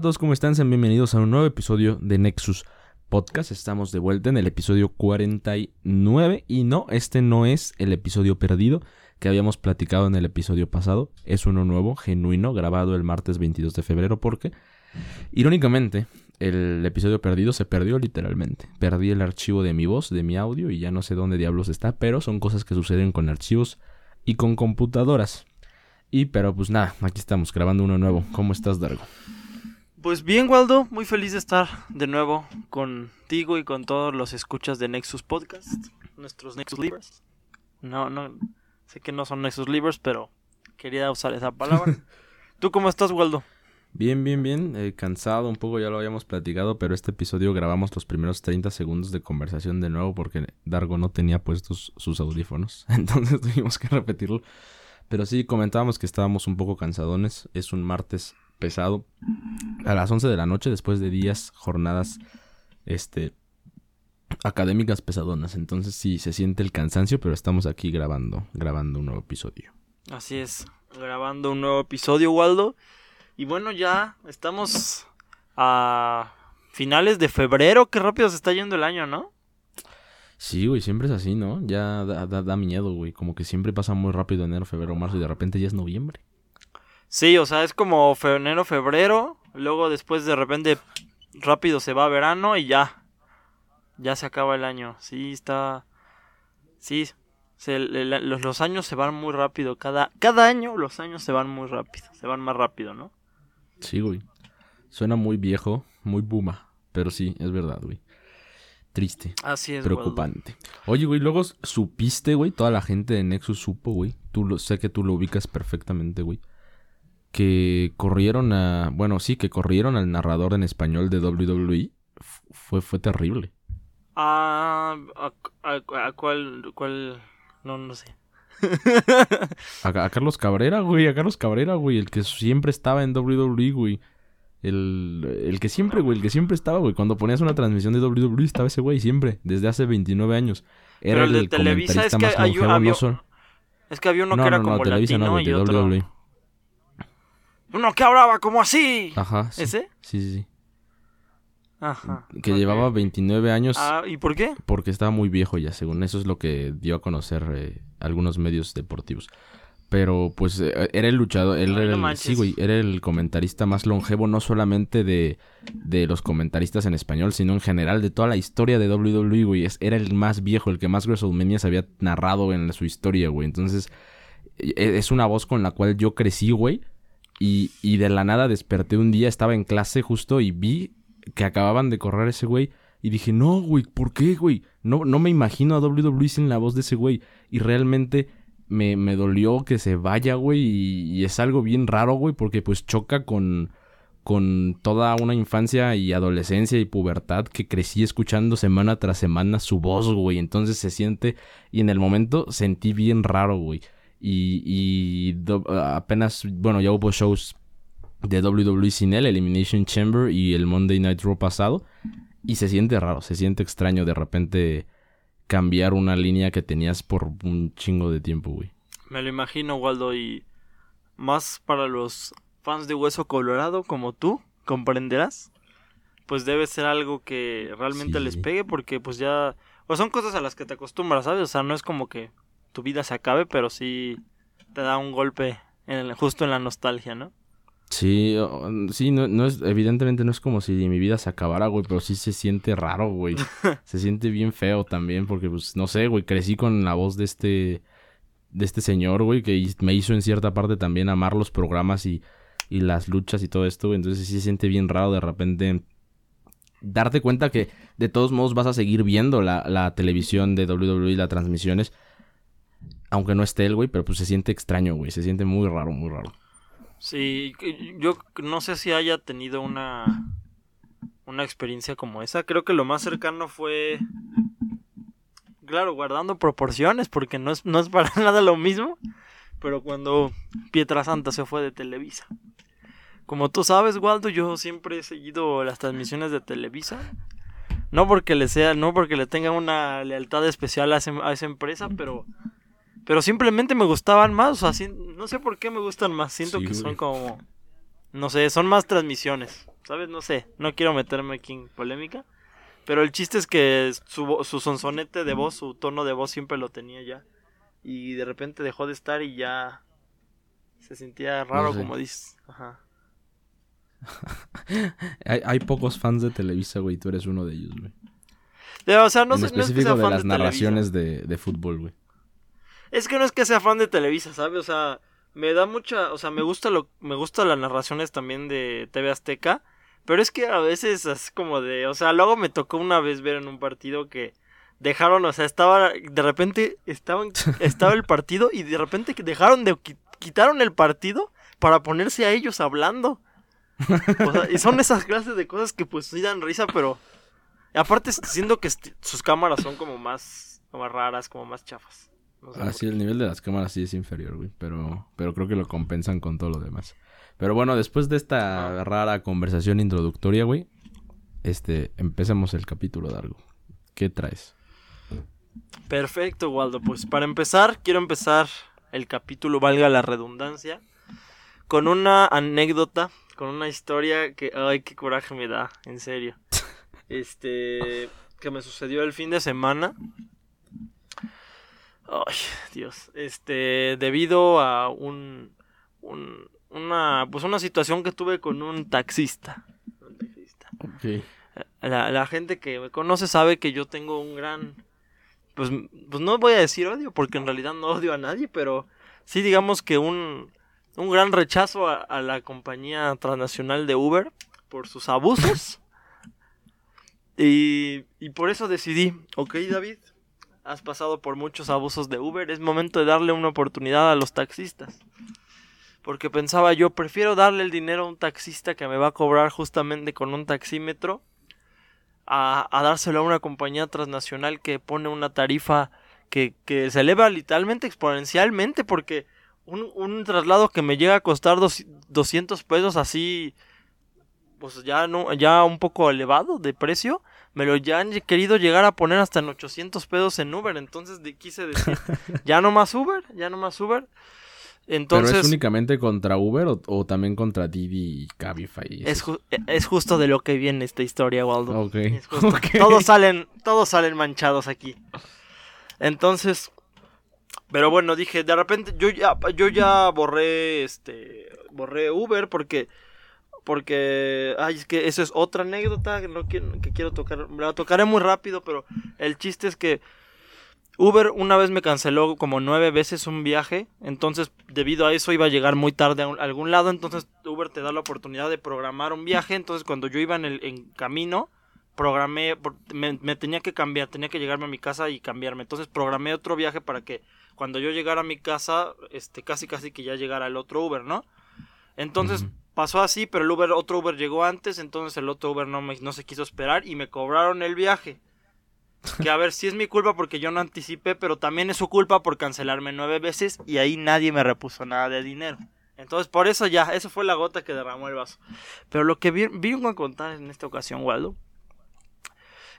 Todos, ¿cómo están? Sean bienvenidos a un nuevo episodio de Nexus Podcast. Estamos de vuelta en el episodio 49 y no, este no es el episodio perdido que habíamos platicado en el episodio pasado. Es uno nuevo, genuino, grabado el martes 22 de febrero porque, irónicamente, el episodio perdido se perdió literalmente. Perdí el archivo de mi voz, de mi audio y ya no sé dónde diablos está, pero son cosas que suceden con archivos y con computadoras. Y pero pues nada, aquí estamos grabando uno nuevo. ¿Cómo estás, Dargo? Pues bien, Waldo, muy feliz de estar de nuevo contigo y con todos los escuchas de Nexus Podcast, nuestros Nexus Livers. No, no, sé que no son Nexus Livers, pero quería usar esa palabra. ¿Tú cómo estás, Waldo? Bien, bien, bien. Eh, cansado un poco, ya lo habíamos platicado, pero este episodio grabamos los primeros 30 segundos de conversación de nuevo porque Dargo no tenía puestos sus audífonos. Entonces tuvimos que repetirlo. Pero sí, comentábamos que estábamos un poco cansadones. Es un martes pesado. A las 11 de la noche, después de días, jornadas, este, académicas pesadonas. Entonces sí, se siente el cansancio, pero estamos aquí grabando, grabando un nuevo episodio. Así es, grabando un nuevo episodio, Waldo. Y bueno, ya estamos a finales de febrero. Qué rápido se está yendo el año, ¿no? Sí, güey, siempre es así, ¿no? Ya da, da, da miedo, güey. Como que siempre pasa muy rápido enero, febrero, marzo y de repente ya es noviembre. Sí, o sea, es como enero, febrero. Luego después de repente rápido se va a verano y ya. Ya se acaba el año. Sí, está... Sí, se- los, los años se van muy rápido. Cada, cada año los años se van muy rápido. Se van más rápido, ¿no? Sí, güey. Suena muy viejo, muy buma. Pero sí, es verdad, güey. Triste, Así es, Waldo. preocupante. Oye, güey, luego supiste, güey, toda la gente de Nexus supo, güey. Tú lo, sé que tú lo ubicas perfectamente, güey. Que corrieron a. Bueno, sí, que corrieron al narrador en español de WWE. Fue, fue terrible. Ah, a, a- a cuál, cuál... No, no sé. A, a Carlos Cabrera, güey, a Carlos Cabrera, güey, el que siempre estaba en WWE, güey. El, el que siempre, güey, el que siempre estaba, güey. Cuando ponías una transmisión de WWE estaba ese güey siempre, desde hace 29 años. Era Pero el el, de Televisa es que hay- había- no solo- Es que había uno No, que era no, no, como Televisa no, latino y otro... WWE. Uno que hablaba como así. Ajá, sí. ¿Ese? Sí, sí, sí. Ajá. Que llevaba 29 años Ah, ¿y por qué? porque estaba muy viejo ya, según eso es lo que dio a conocer eh, algunos medios deportivos. Pero pues eh, era el luchador, él Ay, era no el, sí, güey, era el comentarista más longevo no solamente de, de los comentaristas en español, sino en general de toda la historia de WWE, güey. Es- Era el más viejo, el que más WrestleMania se había narrado en su historia, güey. Entonces, e- es una voz con la cual yo crecí, güey. Y, de la nada desperté un día, estaba en clase justo y vi que acababan de correr ese güey. Y dije, no, güey, ¿por qué, güey? No, no me imagino a WWE sin la voz de ese güey. Y realmente me, me dolió que se vaya, güey. Y, y es algo bien raro, güey, porque pues choca con, con toda una infancia y adolescencia y pubertad que crecí escuchando semana tras semana su voz, güey. Entonces se siente, y en el momento sentí bien raro, güey. Y, y do- apenas, bueno, ya hubo shows de WWE sin él, Elimination Chamber y el Monday Night Raw pasado. Y se siente raro, se siente extraño de repente cambiar una línea que tenías por un chingo de tiempo, güey. Me lo imagino, Waldo, y más para los fans de Hueso Colorado como tú, comprenderás. Pues debe ser algo que realmente Sí. les pegue porque pues ya... O son cosas a las que te acostumbras, ¿sabes? O sea, no es como que tu vida se acabe, pero sí te da un golpe en el- justo en la nostalgia, ¿no? Sí, sí, no, no es, evidentemente no es como si mi vida se acabara, güey, pero sí se siente raro, güey. se siente bien feo también, porque, pues, no sé, güey, crecí con la voz de este, de este señor, güey, que me hizo en cierta parte también amar los programas y, y las luchas y todo esto, güey. Entonces sí se siente bien raro de repente darte cuenta que de todos modos vas a seguir viendo la, la televisión de WWE y las transmisiones. Aunque no esté él, güey, pero pues se siente extraño, güey. Se siente muy raro, muy raro. Sí, yo no sé si haya tenido una una experiencia como esa. Creo que lo más cercano fue claro, guardando proporciones porque no es no es para nada lo mismo, pero cuando Pietrasanta se fue de Televisa. Como tú sabes, Waldo, yo siempre he seguido las transmisiones de Televisa. No porque le sea, no porque le tenga una lealtad especial a, ese- a esa empresa, pero pero simplemente me gustaban más, o sea, no sé por qué me gustan más, siento Sí, que son güey. como No sé, son más transmisiones. ¿Sabes? No sé. No quiero meterme aquí en polémica. Pero el chiste es que su, su sonsonete de voz, su tono de voz siempre lo tenía ya. Y de repente dejó de estar y ya se sentía raro, como dices. Ajá. hay, hay, pocos fans de Televisa, güey. Tú eres uno de ellos, güey. o sea, no, en específico de las narraciones de, de, fútbol, güey. Es que no es que sea fan de Televisa, ¿sabes? O sea, me da mucha, o sea, me gusta lo, me gusta las narraciones también de TV Azteca, pero es que a veces es como de, o sea, luego me tocó una vez ver en un partido que dejaron, o sea, estaba, de repente estaban, estaba el partido y de repente dejaron de, quitaron el partido para ponerse a ellos hablando. y son esas clases de cosas que pues sí dan risa, pero aparte siendo que sus cámaras son como más, como raras, como más chafas. Ah, sí, el nivel de las cámaras sí es inferior, güey, pero, pero creo que lo compensan con todo lo demás. Pero bueno, después de esta rara conversación introductoria, güey, este, empecemos el capítulo de algo. ¿Qué traes? Perfecto, Waldo. Pues para empezar, quiero empezar el capítulo, valga la redundancia, con una anécdota con una historia que, ay, qué coraje me da, en serio. Este, que me sucedió el fin de semana. Ay, Dios. Este, debido a un, un una, pues una situación que tuve con un taxista. Un taxista. La, la, gente que me conoce sabe que yo tengo un gran, pues, pues no voy a decir odio, porque en realidad no odio a nadie, pero sí digamos que un, un gran rechazo a, la compañía transnacional de Uber por sus abusos. y, y por eso decidí, ok David, has pasado por muchos abusos de Uber, es momento de darle una oportunidad a los taxistas. Porque pensaba yo, prefiero darle el dinero a un taxista que me va a cobrar justamente con un taxímetro a, a dárselo a una compañía transnacional que pone una tarifa que, que se eleva literalmente exponencialmente porque un, un traslado que me llega a costar 200 pesos así, pues ya, no, ya un poco elevado de precio, me lo ya han querido llegar a poner hasta en 800 pesos en Uber. Entonces quise decir, ya no más Uber, ya no más Uber. Entonces, ¿Pero es únicamente contra Uber o, también contra Didi y Cabify? Es, es, justo de lo que viene esta historia, Waldo. Todos, salen, todos salen manchados aquí. Entonces, pero bueno, dije, de repente yo ya yo ya borré este borré Uber porque porque ay, es que eso es otra anécdota que no quiero que quiero tocar, la tocaré muy rápido, pero el chiste es que Uber una vez me canceló como nueve veces un viaje, entonces debido a eso iba a llegar muy tarde a, algún lado, entonces Uber te da la oportunidad de programar un viaje, entonces cuando yo iba en el en camino programé, me, me tenía que cambiar, tenía que llegarme a mi casa y cambiarme, entonces programé otro viaje para que cuando yo llegara a mi casa, este, casi casi que ya llegara el otro Uber, ¿no? Entonces pasó así, pero el Uber, otro Uber llegó antes, entonces el otro Uber no, me, no se quiso esperar y me cobraron el viaje. Que a ver, si es mi culpa porque yo no anticipé, pero también es su culpa por cancelarme nueve veces y ahí nadie me repuso nada de dinero. Entonces, por eso ya, eso fue la gota que derramó el vaso. Pero lo que vi, a contar en esta ocasión, Waldo,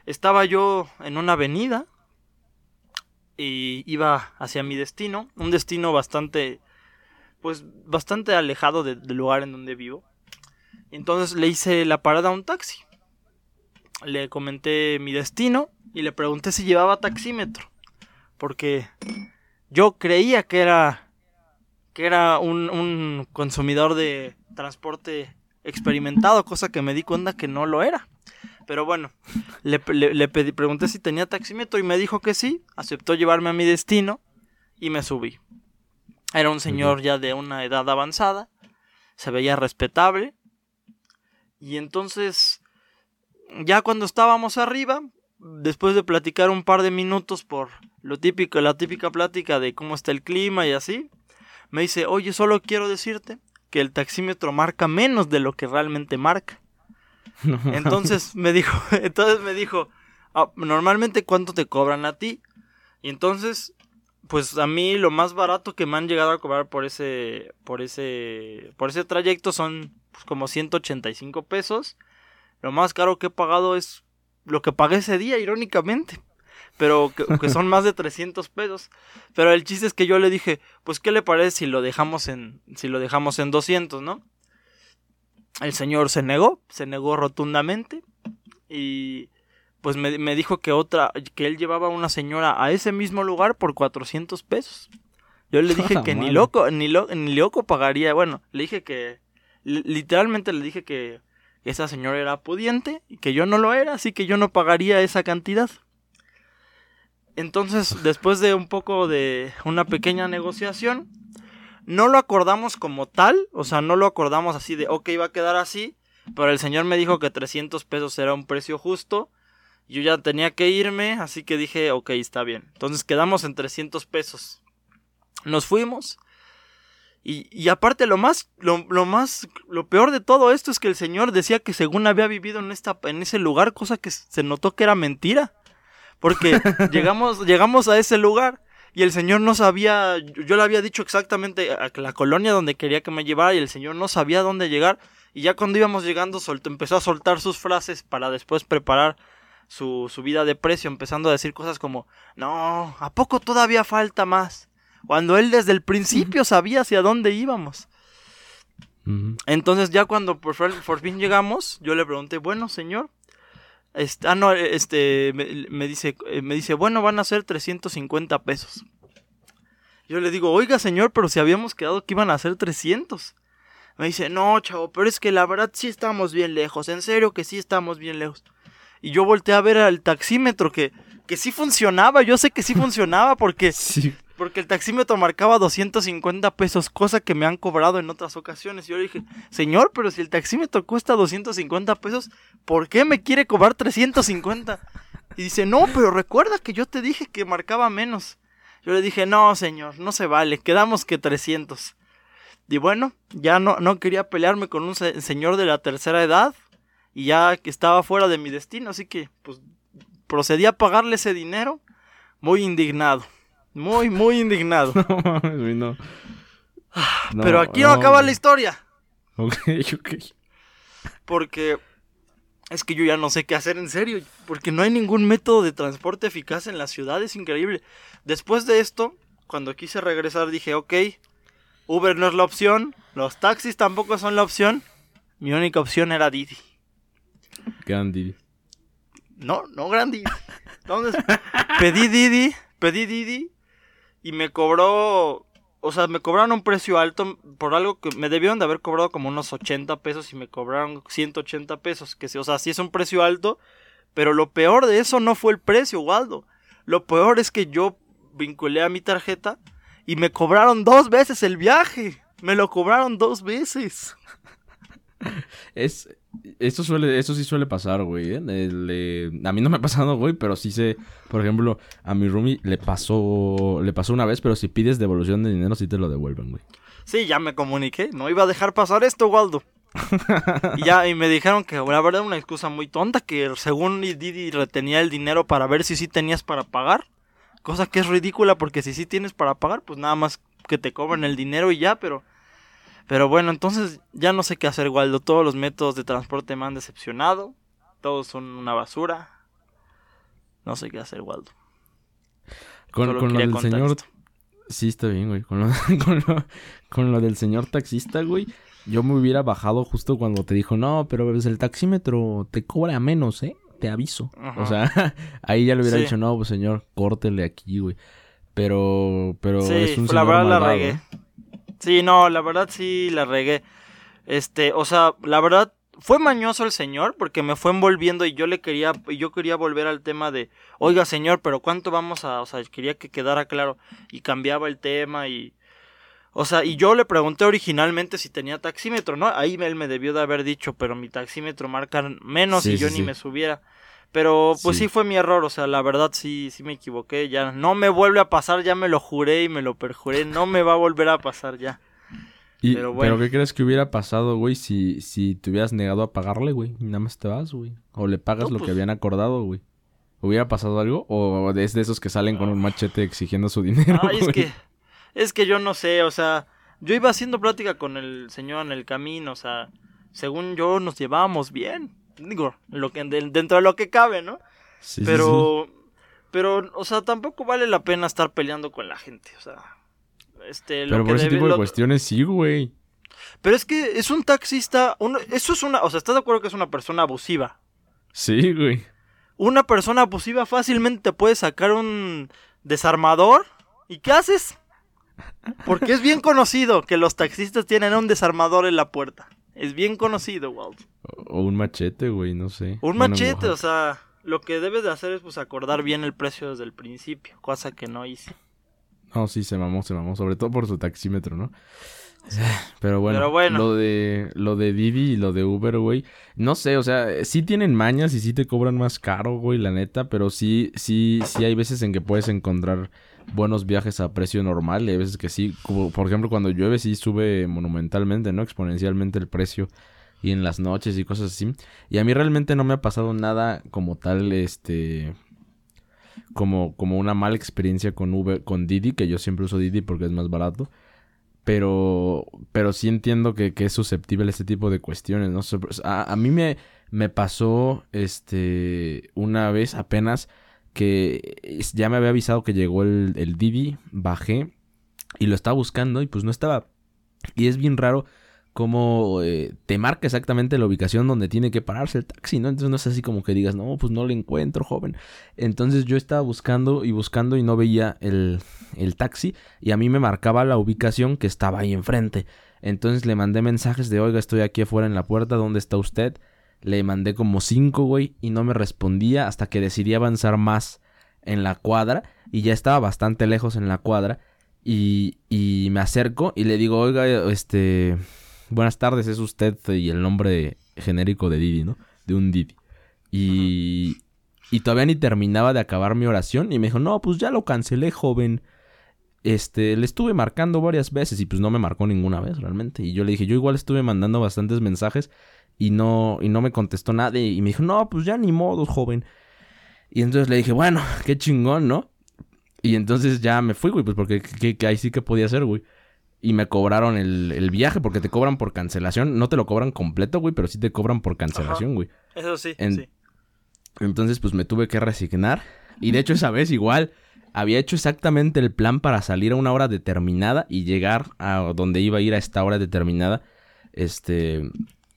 estaba yo en una avenida y iba hacia mi destino, un destino bastante, pues bastante alejado del lugar en donde vivo. Entonces le hice la parada a un taxi. Le comenté mi destino y le pregunté si llevaba taxímetro, porque yo creía que era que era un, un consumidor de transporte experimentado, cosa que me di cuenta que no lo era. Pero bueno, le, pedí, pregunté si tenía taxímetro y me dijo que sí. Aceptó llevarme a mi destino y me subí. Era un señor ya de una edad avanzada. Se veía respetable. Y entonces, ya cuando estábamos arriba, después de platicar un par de minutos por lo típico, la típica plática de cómo está el clima y así, me dice, oye, solo quiero decirte que el taxímetro marca menos de lo que realmente marca. Entonces me dijo, entonces me dijo, ah, normalmente cuánto te cobran a ti. Y entonces, pues a mí lo más barato que me han llegado a cobrar por ese, por ese, por ese trayecto son pues, como 185 pesos. Lo más caro que he pagado es lo que pagué ese día, irónicamente. Pero que, que, son más de 300 pesos. Pero el chiste es que yo le dije, pues qué le parece si lo dejamos en, si lo dejamos en 200, ¿no? El señor se negó, se negó rotundamente y pues me, me dijo que otra, que él llevaba a una señora a ese mismo lugar por 400 pesos. Yo le dije que ni loco, ni, ni loco pagaría, bueno, le dije que, literalmente le dije que esa señora era pudiente y que yo no lo era, así que yo no pagaría esa cantidad. Entonces, después de un poco de una pequeña negociación, no lo acordamos como tal, o sea, no lo acordamos así de, ok, va a quedar así, pero el señor me dijo que 300 pesos era un precio justo, yo ya tenía que irme, así que dije, ok, está bien. Entonces quedamos en 300 pesos. Nos fuimos. Y, y aparte lo más, lo, más, lo peor de todo esto es que el señor decía que según había vivido en, esta, en ese lugar, cosa que se notó que era mentira. Porque llegamos, llegamos a ese lugar y el señor no sabía, yo le había dicho exactamente a la colonia donde quería que me llevara y el señor no sabía dónde llegar. Y ya cuando íbamos llegando soltó, empezó a soltar sus frases para después preparar su subida de precio, empezando a decir cosas como, no, ¿a poco todavía falta más? Cuando él desde el principio sabía hacia dónde íbamos. Entonces ya cuando por, fin llegamos, yo le pregunté, bueno, señor, este, ah, no, este, me, dice, eh, me dice, bueno, van a ser 350 pesos. Yo le digo, oiga, señor, pero si habíamos quedado que iban a ser 300. Me dice, no, chavo, pero es que la verdad sí estamos bien lejos, en serio que sí estamos bien lejos. Y yo volteé a ver al taxímetro que, que sí funcionaba, yo sé que sí funcionaba porque, porque el taxímetro marcaba 250 pesos, cosa que me han cobrado en otras ocasiones. Y yo le dije, señor, pero si el taxímetro cuesta 250 pesos, ¿por qué me quiere cobrar 350? Y dice, no, pero recuerda que yo te dije que marcaba menos. Yo le dije, no, señor, no se vale, quedamos que 300. Y bueno, ya no, no quería pelearme con un señor de la tercera edad, y ya que estaba fuera de mi destino, así que pues procedí a pagarle ese dinero muy indignado, muy, muy indignado. no, Pero aquí no, acaba la historia. Ok, ok. Porque es que yo ya no sé qué hacer en serio, porque no hay ningún método de transporte eficaz en la ciudad, es increíble. Después de esto, cuando quise regresar dije, ok, Uber no es la opción, los taxis tampoco son la opción, mi única opción era Didi. Gran Didi. No, no Gran Didi. Entonces, pedí Didi, pedí Didi y me cobró, o sea, me cobraron un precio alto por algo que me debieron de haber cobrado como unos 80 pesos y me cobraron 180 pesos, que o sea, sí es un precio alto, pero lo peor de eso no fue el precio, Waldo. Lo peor es que yo vinculé a mi tarjeta y me cobraron dos veces el viaje. Me lo cobraron dos veces. Es, eso suele, eso sí suele pasar, güey. ¿eh? a mí no me ha pasado, güey, pero sí sé, por ejemplo, a mi roomie le pasó, le pasó una vez, pero si pides devolución de dinero sí te lo devuelven, güey. Sí, ya me comuniqué, no iba a dejar pasar esto, Waldo. y ya, y me dijeron que la verdad una excusa muy tonta, que según Didi retenía el dinero para ver si sí tenías para pagar. Cosa que es ridícula porque si sí tienes para pagar, pues nada más que te cobren el dinero y ya, pero pero bueno, entonces ya no sé qué hacer, Waldo. Todos los métodos de transporte me han decepcionado. Todos son una basura. No sé qué hacer, Waldo. Con, lo del señor... Sí, está bien, güey. Con lo, con, lo, del señor taxista, güey. Yo me hubiera bajado justo cuando te dijo, no, pero pues, el taxímetro te cobra menos, ¿eh? Te aviso. O sea, ahí ya le hubiera dicho, no, pues señor, córtele aquí, güey. Pero, pero es un la verdad la regué. Sí, no, la verdad sí la regué. Este, o sea, la verdad fue mañoso el señor porque me fue envolviendo y yo le quería yo quería volver al tema de, "Oiga, señor, pero ¿cuánto vamos a, o sea, quería que quedara claro y cambiaba el tema y o sea, y yo le pregunté originalmente si tenía taxímetro, ¿no? Ahí él me debió de haber dicho, pero mi taxímetro marca menos y yo ni me subiera. Pero pues sí. fue mi error, o sea, la verdad sí, sí me equivoqué, ya no me vuelve a pasar, ya me lo juré y me lo perjuré, no me va a volver a pasar ya. pero, bueno. ¿Pero qué crees que hubiera pasado, güey, si, si te hubieras negado a pagarle, güey? Nada más te vas, güey. O le pagas lo que pues habían acordado, güey. ¿Hubiera pasado algo? ¿O es de esos que salen con un machete exigiendo su dinero? Ay, es que, es que yo no sé, o sea, yo iba haciendo plática con el señor en el camino, o sea, según yo nos llevábamos bien digo, lo que, dentro de lo que cabe, ¿no? Sí, pero, pero, o sea, tampoco vale la pena estar peleando con la gente, o sea, este, pero por ese tipo de cuestiones sí, güey. Pero es que es un taxista, eso es una, o sea, ¿estás de acuerdo que es una persona abusiva? Sí, güey. Una persona abusiva fácilmente te puede sacar un desarmador. ¿Y qué haces? Porque es bien conocido que los taxistas tienen un desarmador en la puerta. Es bien conocido, Walt. O un machete, güey, no sé. Un machete, o sea, lo que debes de hacer es pues acordar bien el precio desde el principio, cosa que no hice. No, sí, se mamó, se mamó, sobre todo por su taxímetro, ¿no? Pero bueno, lo de lo de Didi y lo de Uber, güey, no sé, o sea, sí tienen mañas y sí te cobran más caro, güey, la neta, pero sí sí sí hay veces en que puedes encontrar buenos viajes a precio normal y hay veces que sí, como por ejemplo cuando llueve sí sube monumentalmente, ¿no? Exponencialmente el precio y en las noches y cosas así. Y a mí realmente no me ha pasado nada como tal este como como una mala experiencia con Uber con Didi, que yo siempre uso Didi porque es más barato pero, pero sí entiendo que, es susceptible a este tipo de cuestiones, ¿no? A, a, mí me, me pasó, este, una vez apenas que ya me había avisado que llegó el, el bajé y lo estaba buscando y pues no estaba. Y es bien raro cómo eh, te marca exactamente la ubicación donde tiene que pararse el taxi, ¿no? Entonces no es así como que digas, no, pues no lo encuentro, joven. Entonces yo estaba buscando y buscando y no veía el, el taxi y a mí me marcaba la ubicación que estaba ahí enfrente. Entonces le mandé mensajes de, oiga, estoy aquí afuera en la puerta, ¿dónde está usted? Le mandé como cinco, güey, y no me respondía hasta que decidí avanzar más en la cuadra y ya estaba bastante lejos en la cuadra y, y me acerco y le digo, oiga, este, buenas tardes, es usted y el nombre genérico de Didi, ¿no? De un Didi. Y, y todavía ni terminaba de acabar mi oración y me dijo, no, pues ya lo cancelé, joven. Este, le estuve marcando varias veces y pues no me marcó ninguna vez realmente. Y yo le dije, yo igual estuve mandando bastantes mensajes y no, y no me contestó nada. Y me dijo, no, pues ya ni modo, joven. Y entonces le dije, bueno, qué chingón, ¿no? Y entonces ya me fui, güey, pues porque que, ahí sí que podía hacer, güey y me cobraron el, viaje porque te cobran por cancelación. No te lo cobran completo, güey, pero sí te cobran por cancelación, güey. Eso sí, sí. Entonces, pues me tuve que resignar. Y de hecho, esa vez igual había hecho exactamente el plan para salir a una hora determinada y llegar a donde iba a ir a esta hora determinada. Este.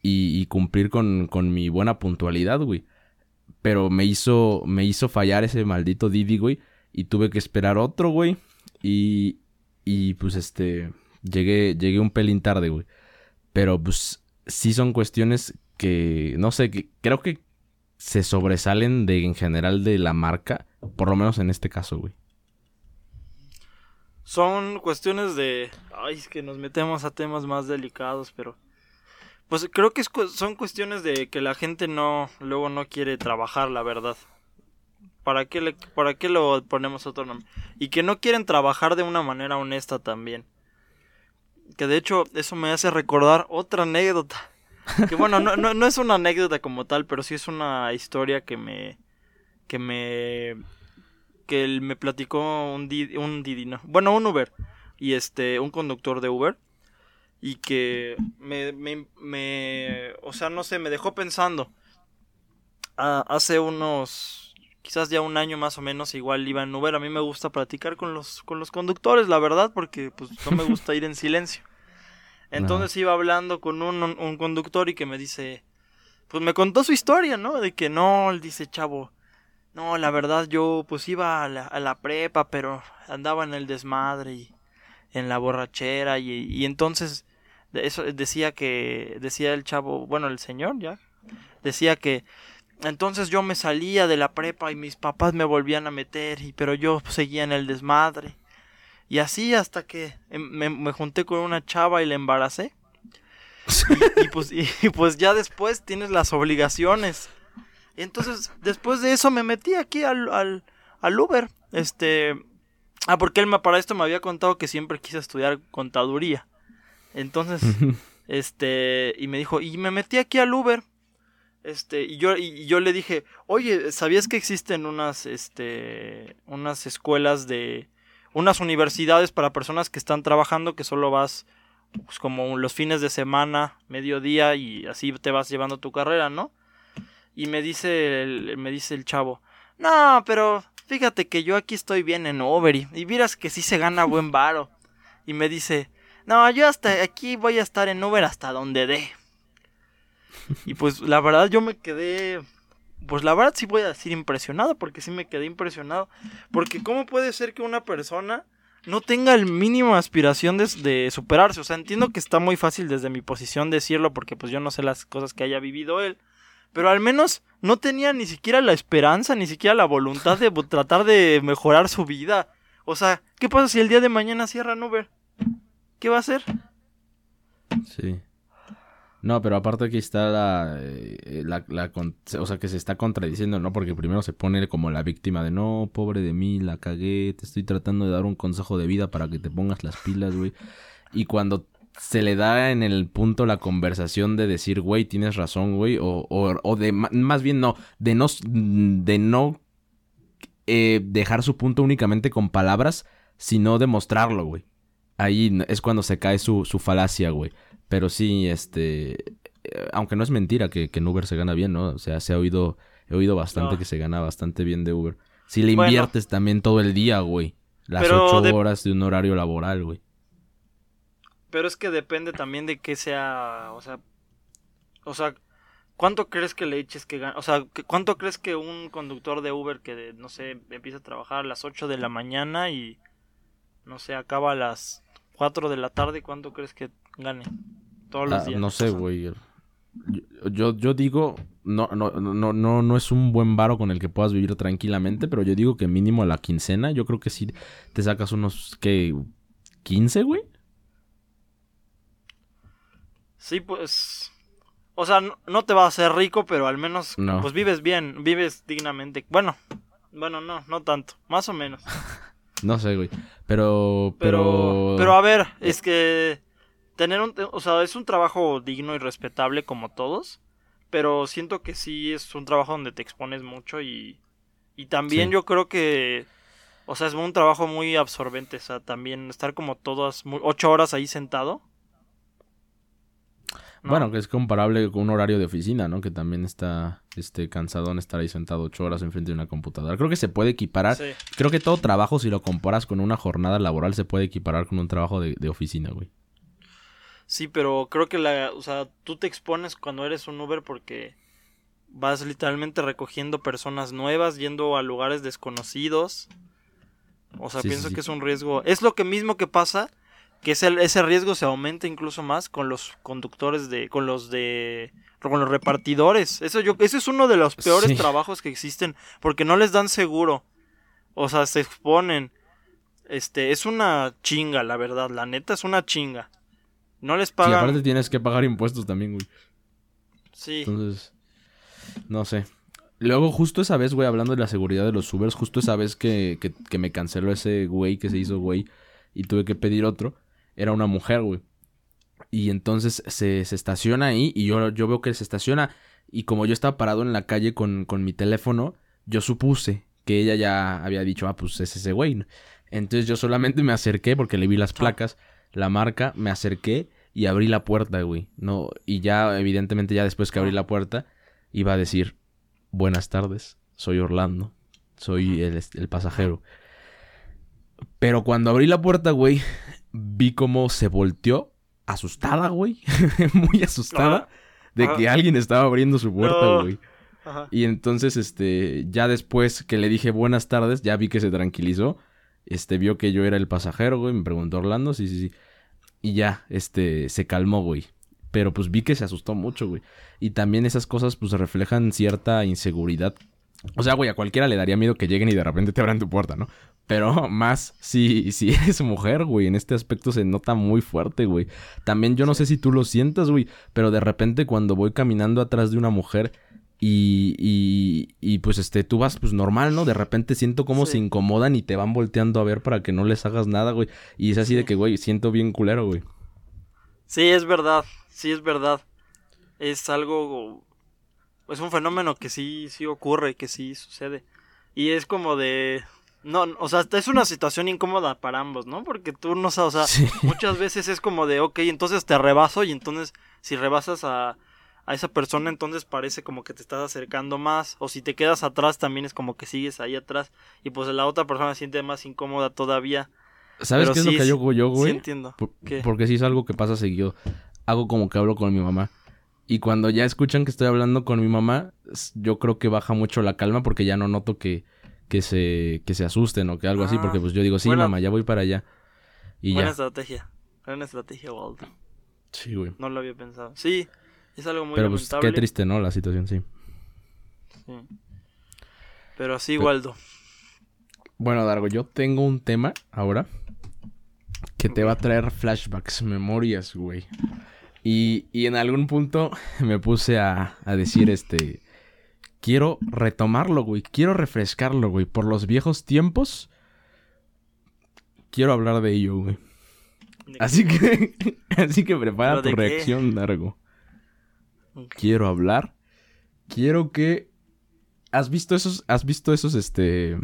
Y, cumplir con, con mi buena puntualidad, güey. Pero me hizo, me hizo fallar ese maldito Didi, güey. Y tuve que esperar otro, güey. Y, y pues este Llegué, llegué un pelín tarde, güey. Pero pues sí son cuestiones que, no sé, que creo que se sobresalen de en general de la marca, por lo menos en este caso, güey. Son cuestiones de... Ay, es que nos metemos a temas más delicados, pero... Pues creo que son cuestiones de que la gente no, luego no quiere trabajar, la verdad. ¿Para qué, le, ¿Para qué lo ponemos otro nombre? Y que no quieren trabajar de una manera honesta también. Que de hecho eso me hace recordar otra anécdota. Que bueno, no, no, no es una anécdota como tal, pero sí es una historia que me... Que me... Que él me platicó un un Didi, no. Bueno, un Uber. Y este, un conductor de Uber. Y que me, me, me o sea, no sé, me dejó pensando. Ah, hace unos quizás ya un año más o menos igual iba en Uber. A mí me gusta platicar con los, con los conductores, la verdad, porque pues no me gusta ir en silencio. Entonces iba hablando con un, un, conductor y que me dice, pues me contó su historia, ¿no? De que no, él dice, chavo, no, la verdad yo pues iba a la, a la prepa, pero andaba en el desmadre y en la borrachera y, y entonces eso decía que, decía el chavo, bueno, el señor ya, decía que entonces yo me salía de la prepa y mis papás me volvían a meter, y, pero yo seguía en el desmadre. Y así hasta que em, me, junté con una chava y la embaracé. y, pues, y, pues ya después tienes las obligaciones. Y entonces después de eso me metí aquí al, al, al Uber. Este... Ah, porque él me, para esto me había contado que siempre quise estudiar contaduría. Entonces, este, y me dijo, y me metí aquí al Uber. Este, y yo, y yo le dije, oye, ¿sabías que existen unas, este, unas escuelas de, unas universidades para personas que están trabajando que solo vas, pues, como los fines de semana, mediodía y así te vas llevando tu carrera, ¿no? Y me dice el, me dice el chavo, no, pero fíjate que yo aquí estoy bien en y, y miras que sí se gana buen varo. Y me dice, No, yo hasta aquí voy a estar en Uber hasta donde dé. Y pues la verdad yo me quedé pues la verdad sí voy a decir impresionado, porque sí me quedé impresionado. Porque ¿cómo puede ser que una persona no tenga el mínimo aspiración de, superarse? O sea, entiendo que está muy fácil desde mi posición decirlo, porque pues yo no sé las cosas que haya vivido él. Pero al menos no tenía ni siquiera la esperanza, ni siquiera la voluntad de tratar de mejorar su vida. O sea, ¿qué pasa si el día de mañana cierran Uber? ¿Qué va a hacer? Sí. No, pero aparte aquí está la, eh, la, O sea, que se está contradiciendo, ¿no? Porque primero se pone como la víctima de no, pobre de mí, la cagué, te estoy tratando de dar un consejo de vida para que te pongas las pilas, güey. Y cuando se le da en el punto la conversación de decir, güey, tienes razón, güey, o, o, o, de más bien no, de no, de no eh, dejar su punto únicamente con palabras, sino demostrarlo, güey. Ahí es cuando se cae su, su falacia, güey. Pero sí, este. Eh, aunque no es mentira que, en Uber se gana bien, ¿no? O sea, se ha oído. He oído bastante que se gana bastante bien de Uber. Si le inviertes también todo el día, güey. Las ocho horas de un horario laboral, güey. Pero es que depende también de qué sea. O sea. O sea, ¿cuánto crees que le eches que gana? O sea, ¿cuánto crees que un conductor de Uber que, no sé, empieza a trabajar a las 8 de la mañana y. No sé, acaba a las 4 de la tarde, ¿cuánto crees que gane? Todos los ah, días. No sé, güey. Yo, yo digo, no, no, no, no, no es un buen varo con el que puedas vivir tranquilamente, pero yo digo que mínimo a la quincena, yo creo que sí te sacas unos, ¿qué? ¿15, güey? Sí, pues... O sea, no, te va a hacer rico, pero al menos pues vives bien, vives dignamente. Bueno, bueno, no, no tanto, más o menos. no sé, güey. Pero, pero... Pero, a ver, es que tener un, o sea, es un trabajo digno y respetable como todos, pero siento que sí es un trabajo donde te expones mucho y, y también yo creo que, o sea, es un trabajo muy absorbente, o sea, también estar como todas, ocho horas ahí sentado. Bueno, que es comparable con un horario de oficina, ¿no? Que también está este cansadón estar ahí sentado ocho horas enfrente de una computadora. Creo que se puede equiparar. Creo que todo trabajo, si lo comparas con una jornada laboral, se puede equiparar con un trabajo de, de oficina, güey. Sí, pero creo que la, o sea, tú te expones cuando eres un Uber porque vas literalmente recogiendo personas nuevas, yendo a lugares desconocidos. O sea, pienso que es un riesgo. Es lo que mismo que pasa, que ese, ese riesgo se aumenta incluso más con los conductores de, con los de, con los repartidores. Eso yo, ese es uno de los peores trabajos que existen, porque no les dan seguro. O sea, se exponen. Este, es una chinga, la verdad, la neta es una chinga. No les pagan. Y aparte tienes que pagar impuestos también, güey. Sí. Entonces, no sé. Luego, justo esa vez, güey, hablando de la seguridad de los Ubers, justo esa vez que, que, me canceló ese güey que se hizo güey y tuve que pedir otro, era una mujer, güey. Y entonces se, estaciona ahí y yo, yo veo que se estaciona y como yo estaba parado en la calle con, con mi teléfono, yo supuse que ella ya había dicho, ah, pues es ese güey. Entonces yo solamente me acerqué porque le vi las placas, la marca, me acerqué y abrí la puerta, güey. No, y ya, evidentemente, ya después que abrí la puerta, iba a decir, buenas tardes, soy Orlando, soy el, el pasajero. Pero cuando abrí la puerta, güey, vi cómo se volteó, asustada, güey, muy asustada, de que alguien estaba abriendo su puerta, güey. Y entonces, este, ya después que le dije buenas tardes, ya vi que se tranquilizó. Este, vio que yo era el pasajero, güey, me preguntó Orlando, sí, sí, sí. Y ya, este, se calmó, güey. Pero pues vi que se asustó mucho, güey. Y también esas cosas pues reflejan cierta inseguridad. O sea, güey, a cualquiera le daría miedo que lleguen y de repente te abran tu puerta, ¿no? Pero más si, si eres mujer, güey. En este aspecto se nota muy fuerte, güey. También yo no sé si tú lo sientas, güey. Pero de repente cuando voy caminando atrás de una mujer y, y, y, pues este, tú vas pues normal, ¿no? De repente siento cómo se incomodan y te van volteando a ver para que no les hagas nada, güey. Y es así de que, güey, siento bien culero, güey. Sí, es verdad, sí es verdad. Es algo, es un fenómeno que sí, sí ocurre, que sí sucede. Y es como de, no, o sea, es una situación incómoda para ambos, ¿no? Porque tú no sabes, o sea, muchas veces es como de, ok, entonces te rebaso y entonces si rebasas a a esa persona entonces parece como que te estás acercando más o si te quedas atrás también es como que sigues ahí atrás y pues la otra persona se siente más incómoda todavía ¿Sabes Pero qué es sí, lo que yo hago yo, Sí güey? entiendo. Por- ¿Qué? Porque sí es algo que pasa seguido. Hago como que hablo con mi mamá. Y cuando ya escuchan que estoy hablando con mi mamá, yo creo que baja mucho la calma porque ya no noto que, que, se, que se asusten o que algo así. Ah, Porque pues yo digo, sí, mamá, ya voy para allá. Y Buena ya. estrategia. Buena estrategia, Waldo. Sí, güey. No lo había pensado. Sí, es algo muy Pero pues qué triste, ¿no? La situación, sí. Sí. Pero sí, Pero- Waldo. Bueno, Dargo, yo tengo un tema ahora que te va a traer flashbacks, memorias, güey. Y, y en algún punto me puse a, a decir, este, quiero retomarlo, güey, quiero refrescarlo, güey, por los viejos tiempos. Quiero hablar de ello, güey. ¿De Así que, así que prepara ¿Pero tu qué? reacción, Dargo. Ok. Quiero hablar. Quiero que. ¿Has visto esos? ¿Has visto esos, este.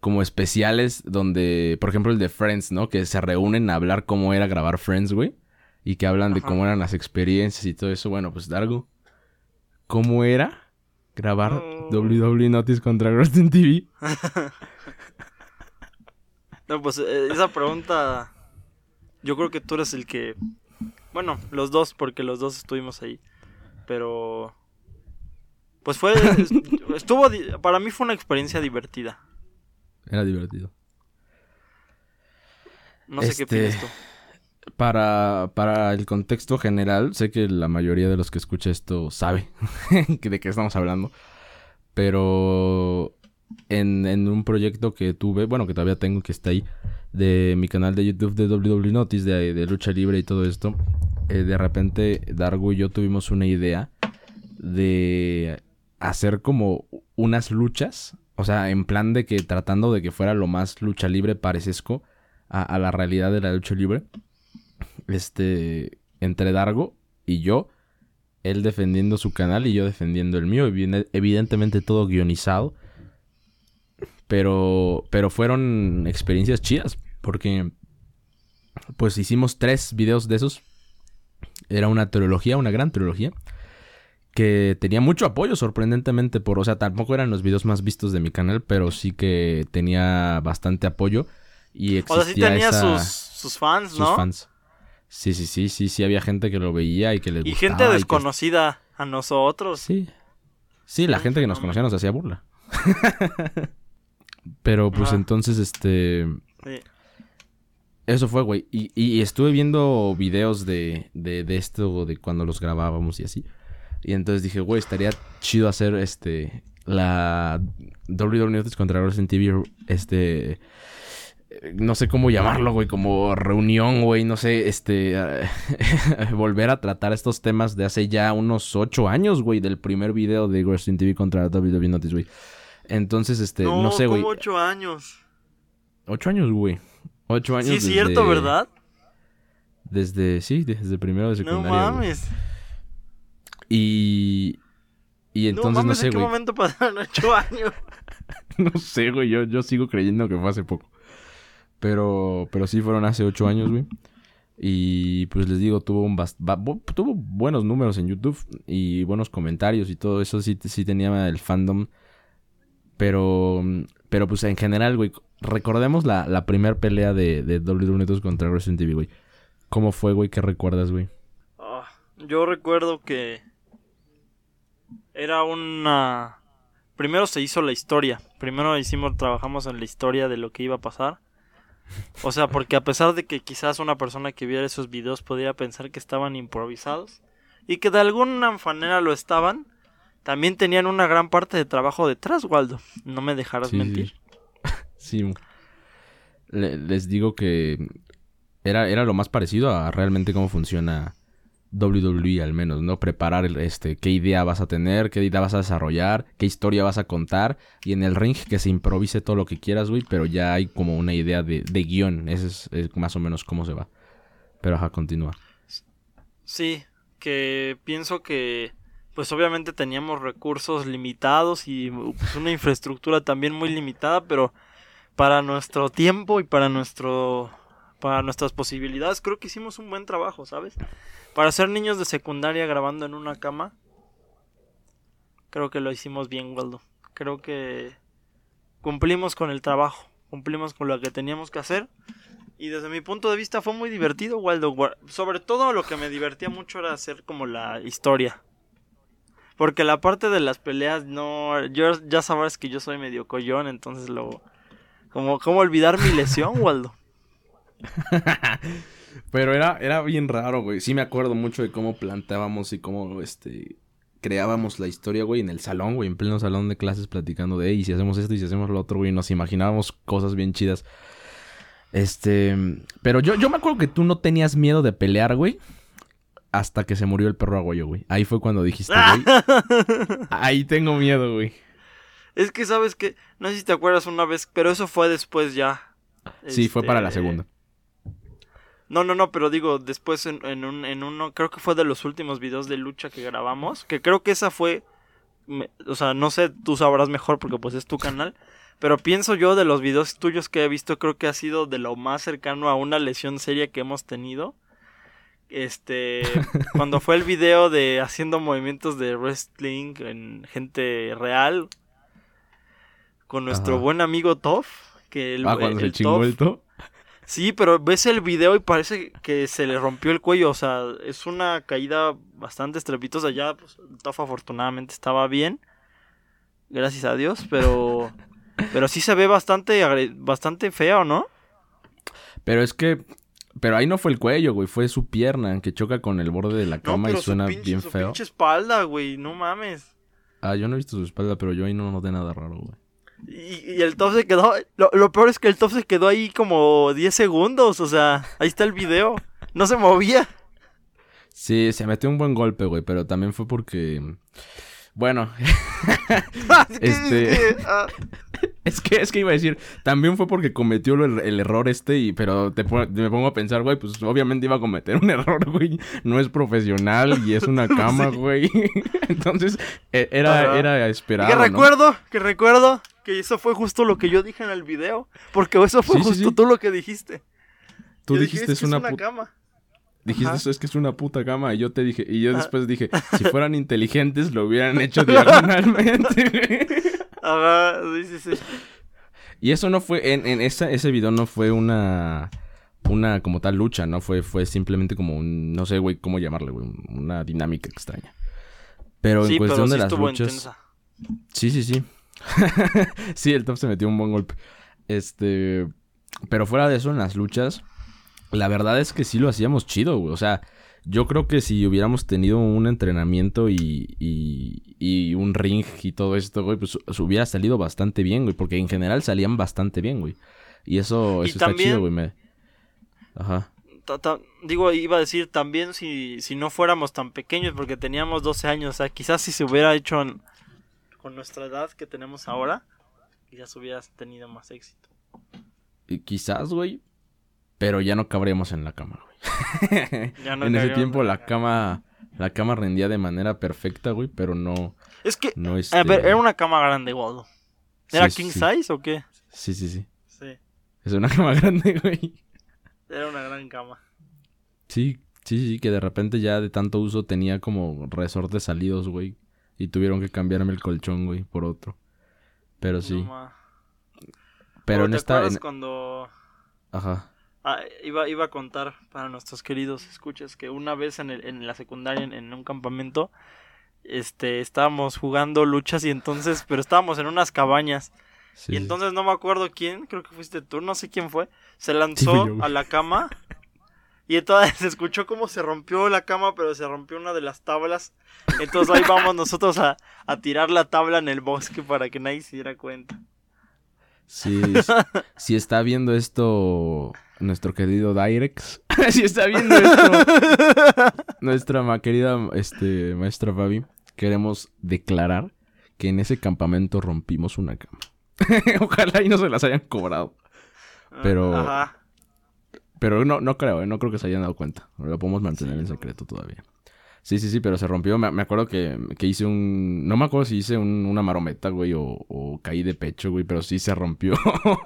como especiales donde. Por ejemplo, el de Friends, ¿no? Que se reúnen a hablar cómo era grabar Friends, güey. Y que hablan de cómo eran las experiencias y todo eso. Bueno, pues Dargo. ¿Cómo era grabar No. WWE Notice contra Wrestling TV? No, pues eh, esa pregunta. Yo creo que tú eres el que. Bueno, los dos, porque los dos estuvimos ahí. Pero. Pues fue. estuvo. Para mí fue una experiencia divertida. Era divertido. No sé qué Este, piensas tú. Para, para el contexto general, sé que la mayoría de los que escucha esto sabe de qué estamos hablando. Pero en, en un proyecto que tuve, bueno, que todavía tengo, que está ahí, de mi canal de YouTube de WWE Notice, de, de lucha libre y todo esto, eh, de repente Dargo y yo tuvimos una idea de hacer como unas luchas, o sea, en plan de que tratando de que fuera lo más lucha libre parecesco a la realidad de la lucha libre, este, entre Dargo y yo, él defendiendo su canal y yo defendiendo el mío, evide- evidentemente todo guionizado, pero, pero fueron experiencias chidas, porque pues hicimos tres videos de esos, era una trilogía, una gran trilogía, que tenía mucho apoyo sorprendentemente por, o sea, tampoco eran los videos más vistos de mi canal, pero sí que tenía bastante apoyo y O sea, sí existía tenía esa- sus, sus fans, sus ¿no? fans. Sí, sí, sí, sí, sí, había gente que lo veía y que le Y gustaba. gente y que- desconocida a nosotros. Sí. Sí, la un gente que nos conocía nos hacía burla. Pero pues Ajá. entonces, este... Sí. Eso fue, güey. Y, y estuve viendo videos de, de, de esto, de cuando los grabábamos y así. Y entonces dije, güey, estaría chido hacer este... La WWE contra Wrestling TV, este... No sé cómo llamarlo, güey, como reunión, güey, no sé, este... volver a tratar estos temas de hace ya unos ocho años, güey, del primer video de Wrestling TV contra WWE Notice, güey. Entonces, este, no, sé, güey. ocho años. Ocho años, güey. Ocho años Sí, es cierto, desde- ¿verdad? Desde, sí, desde primero de No secundaria. güey. mames. Y. Y entonces no no, mames, sé, ¿en qué güey. momento pasaron ocho años? No sé, güey. Yo, yo sigo creyendo que fue hace poco. Pero. Pero sí fueron hace ocho años, güey. Y pues les digo, tuvo un tuvo buenos números en YouTube y buenos comentarios y todo eso sí, sí tenía el fandom. Pero, pero pues en general, güey, recordemos la, la primera pelea de, de WWE Network contra Wrestling TV, güey. ¿Cómo fue, güey? ¿Qué recuerdas, güey? Ah, yo recuerdo que era una... Primero se hizo la historia. Primero hicimos, trabajamos en la historia de lo que iba a pasar. O sea, porque a pesar de que quizás una persona que viera esos videos podía pensar que estaban improvisados y que de alguna manera lo estaban, también tenían una gran parte de trabajo detrás, Waldo. No me dejarás Sí, mentir. Sí. Le- les digo que era, era lo más parecido a realmente cómo funciona WWE al menos, ¿no? Preparar este, qué idea vas a tener, qué idea vas a desarrollar, qué historia vas a contar y en el ring que se improvise todo lo que quieras, güey, pero ya hay como una idea de, de guion, ese es, es más o menos cómo se va. Pero ajá, continúa. Sí, que pienso que pues obviamente teníamos recursos limitados y pues, una infraestructura también muy limitada, pero para nuestro tiempo y para nuestro para nuestras posibilidades creo que hicimos un buen trabajo, ¿sabes? Para ser niños de secundaria grabando en una cama creo que lo hicimos bien, Waldo. Creo que cumplimos con el trabajo, cumplimos con lo que teníamos que hacer Y desde mi punto de vista fue muy divertido, Waldo. Sobre todo lo que me divertía mucho era hacer como la historia. Porque la parte de las peleas no... Yo, ya sabes que yo soy medio collón, entonces lo... Como, ¿Cómo olvidar mi lesión, Waldo? Pero era, era bien raro, güey. Sí me acuerdo mucho de cómo plantábamos y cómo, este... Creábamos la historia, güey, en el salón, güey, en pleno salón de clases platicando de, y si hacemos esto y si hacemos lo otro, güey, nos imaginábamos cosas bien chidas. Este, pero yo, yo me acuerdo que tú no tenías miedo de pelear, güey hasta que se murió el perro aguayo, güey. Ahí fue cuando dijiste, güey. ahí tengo miedo, güey. Es que sabes que, no sé si te acuerdas una vez, pero eso fue después ya. Sí, fue para la este, segunda. No, no, no, pero digo, después en, en, un, en uno, creo que fue de los últimos videos de lucha que grabamos, que creo que esa fue, o sea, no sé, tú sabrás mejor porque pues es tu canal, pero pienso yo de los videos tuyos que he visto, creo que ha sido de lo más cercano a una lesión seria que hemos tenido este, cuando fue el video de haciendo movimientos de wrestling en gente real, con nuestro buen amigo Toff, que el, ah, cuando se chingó el Toff. Sí, pero ves el video y parece que se le rompió el cuello, o sea, es una caída bastante estrepitosa. Ya, pues, Toff afortunadamente estaba bien, gracias a Dios, pero, pero sí se ve bastante, bastante feo, ¿no? Pero es que pero ahí no fue el cuello, güey, fue su pierna que choca con el borde de la cama y suena bien feo. Su pinche espalda, güey, no mames. Ah, yo no he visto su espalda, pero yo ahí no noté nada raro, güey. Y, el top se quedó. Lo, peor es que el top se quedó ahí como 10 segundos. O sea, ahí está el video. No se movía. Sí, se metió un buen golpe, güey, pero también fue porque. Bueno. este. Ah. Es que, es que iba a decir, también fue porque cometió el, error este, y, pero te, me pongo a pensar, güey, pues obviamente iba a cometer un error, güey. No es profesional y es una cama, güey. Entonces, e, era, era esperado. Que recuerdo, que recuerdo que eso fue justo lo que yo dije en el video. Porque eso fue justo tú lo que dijiste. Tú dijiste, es, una, cama. Dijiste eso es que es una puta cama y yo te dije y yo ah. después dije si fueran inteligentes lo hubieran hecho diagonalmente. Ajá, sí, sí, Y eso no fue, en, en esa, ese video no fue una, una como tal lucha, ¿no? Fue, fue simplemente como un, no sé, güey, cómo llamarle, güey, una dinámica extraña. Pero en cuestión de las luchas... Sí, sí, sí. sí, el top se metió un buen golpe. Este, pero fuera de eso, en las luchas, la verdad es que sí lo hacíamos chido, güey. O sea, yo creo que si hubiéramos tenido un entrenamiento y, y, un ring y todo esto, güey, pues hubiera salido bastante bien, güey. Porque en general salían bastante bien, güey. Y eso, eso está chido, güey. Ajá. digo, iba a decir también si, si no fuéramos tan pequeños, porque teníamos 12 años. O sea, quizás si se hubiera hecho con nuestra edad que tenemos ahora, quizás hubieras tenido más éxito. Y quizás, güey. Pero ya no cabríamos en la cama, güey. en ese tiempo la cama, la cama rendía de manera perfecta, güey, pero no. Es que, no a ver, este era una cama grande, Waldo. ¿Era king size o qué? Sí, sí, sí. Sí. Es una cama grande, güey. Era una gran cama. Sí, sí, sí, que de repente ya de tanto uso tenía como resortes salidos, güey. Y tuvieron que cambiarme el colchón, güey, por otro. Pero sí. Pero en esta. cuando. Ajá. Ah, iba, iba a contar para nuestros queridos escuchas que una vez en, el, en la secundaria, en, un campamento, este, estábamos jugando luchas y entonces, pero estábamos en unas cabañas. y entonces no me acuerdo quién, creo que fuiste tú, no sé quién fue, se lanzó a la cama y entonces se escuchó cómo se rompió la cama, pero se rompió una de las tablas. Entonces ahí vamos nosotros a, a tirar la tabla en el bosque para que nadie se diera cuenta. Sí, si está viendo esto nuestro querido Direx, si está viendo esto, nuestra querida este, maestra Fabi, queremos declarar que en ese campamento rompimos una cama. Ojalá y no se las hayan cobrado. Pero... Pero no, no creo, ¿eh? no creo que se hayan dado cuenta. Lo podemos mantener en secreto todavía. Sí, sí, sí, pero se rompió. Me, acuerdo que, hice un. No me acuerdo si hice una marometa, güey, o, caí de pecho, güey, pero sí se rompió.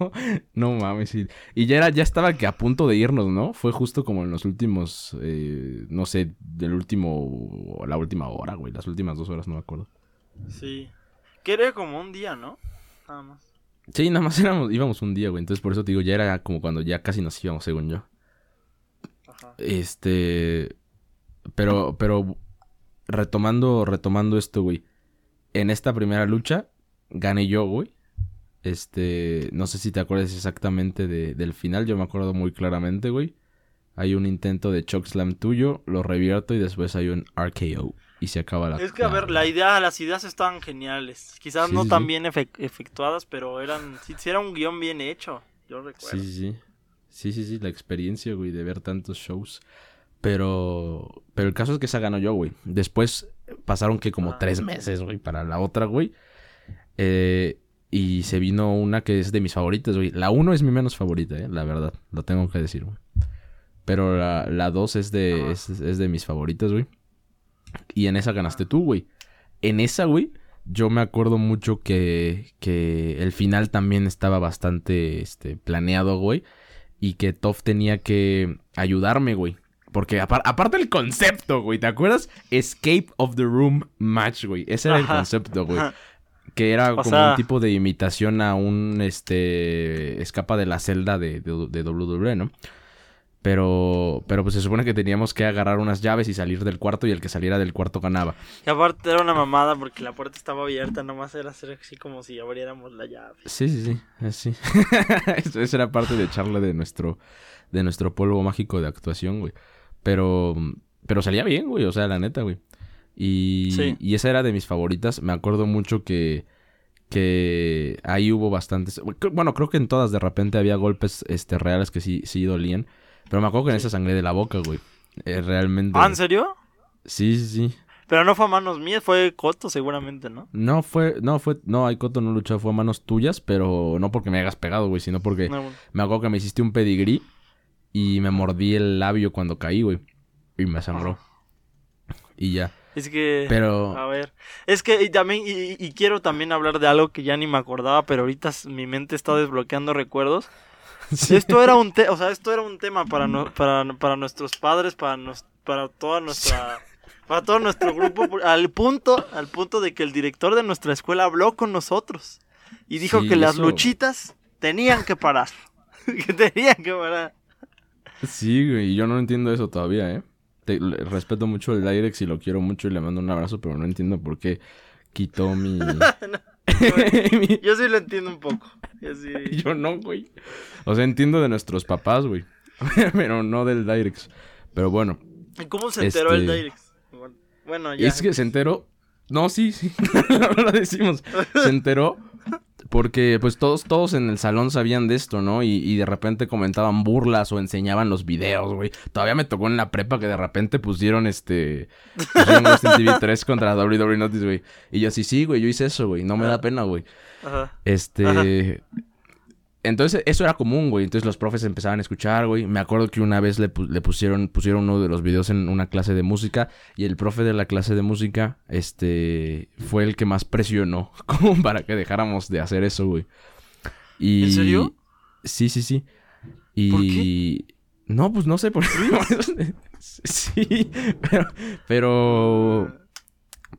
no mames, sí. Y ya era, ya estaba que a punto de irnos, ¿no? Fue justo como en los últimos. Eh, no sé, del último. La última hora, güey. Las últimas dos horas, no me acuerdo. Sí. Que era como un día, ¿no? Nada más. Sí, nada más éramos, íbamos un día, güey. Entonces por eso te digo, ya era como cuando ya casi nos íbamos, según yo. Ajá. Este. Pero, pero. Retomando, retomando esto, güey. En esta primera lucha, gané yo, güey. Este. No sé si te acuerdas exactamente de- del final. Yo me acuerdo muy claramente, güey. Hay un intento de chokeslam tuyo, lo revierto y después hay un RKO. Y se acaba la. Es que, a ver, la idea, las ideas estaban geniales. Quizás Sí, no sí, tan sí. bien efe- efectuadas, pero eran. Sí, sí era un guion bien hecho. Yo recuerdo. Sí, sí, sí. Sí, sí, sí, la experiencia, güey, de ver tantos shows. Pero. Pero el caso es que esa ganó yo, güey. Después pasaron que como Ah. tres meses, güey, para la otra, güey. Eh, y se vino una que es de mis favoritas, güey. La uno es mi menos favorita, eh, la verdad. Lo tengo que decir, güey. Pero la, la dos es de, Ajá. es, es de mis favoritas, güey. Y en esa ganaste tú, güey. En esa, güey, yo me acuerdo mucho que, que el final también estaba bastante este, planeado, güey. Y que Toff tenía que ayudarme, güey. Porque apar- aparte el concepto, güey, ¿te acuerdas? Escape of the Room Match, güey. Ese era el concepto, güey. Que era O como sea- un tipo de imitación a un, este, escapa de la celda de, de, de WWE, ¿no? Pero, pero pues se supone que teníamos que agarrar unas llaves y salir del cuarto y el que saliera del cuarto ganaba. Y aparte era una mamada porque la puerta estaba abierta, nomás era hacer así como si abriéramos la llave. Sí, sí, sí, así. Eso, eso era parte de echarle de nuestro, de nuestro polvo mágico de actuación, güey. Pero, pero salía bien, güey, o sea, la neta, güey. Y, Sí. y esa era de mis favoritas. Me acuerdo mucho que, que ahí hubo bastantes. Bueno, creo que en todas de repente había golpes este, reales que sí, sí dolían. Pero me acuerdo que en esa sangre de la boca, güey. Eh, realmente. ¿Ah, en serio? Sí, sí, sí. Pero no fue a manos mías, fue Coto seguramente, ¿no? No fue, no fue, no, Aikoto no luchó, fue a manos tuyas, pero no porque me hayas pegado, güey, sino porque No, me acuerdo que me hiciste un pedigrí y me mordí el labio cuando caí, güey. Y me sangró. Y ya. es que... Pero, A ver, es que y también, y, y quiero también hablar de algo que ya ni me acordaba, pero ahorita mi mente está desbloqueando recuerdos. Sí. Esto era un te- o sea, esto era un tema para, no- para, para nuestros padres, para nos- para toda nuestra para todo nuestro grupo al punto al punto de que el director de nuestra escuela habló con nosotros y dijo Sí, que las eso- luchitas tenían que parar. que tenían que parar. sí, güey, y yo no entiendo eso todavía, ¿eh? Te- le- respeto mucho el Direx y lo quiero mucho y le mando un abrazo, pero no entiendo por qué quitó mi... mi- Yo sí lo entiendo un poco. Yo sí- Yo no, güey. O sea, entiendo de nuestros papás, güey. pero no del Direx. Pero bueno. ¿Y ¿Cómo se enteró el Este- Direct? Bueno, Bueno, ya. Es que se enteró. No, sí, sí. lo decimos. Se enteró porque, pues, todos, todos en el salón sabían de esto, ¿no? Y, y de repente comentaban burlas o enseñaban los videos, güey. Todavía me tocó en la prepa que de repente pusieron este. Pusieron TV 3 contra WWE Notice, güey. Y yo, sí, sí, güey, yo hice eso, güey. No me da pena, güey. Ajá. Este. Ajá. Entonces, eso era común, güey. Entonces los profes empezaban a escuchar, güey. Me acuerdo que una vez le, pu- le pusieron, pusieron uno de los videos en una clase de música. Y el profe de la clase de música, este, fue el que más presionó. Como para que dejáramos de hacer eso, güey. Y... ¿En serio? Sí, sí, sí. Y... ¿Por qué? No, pues no sé por qué. sí, pero... Pero...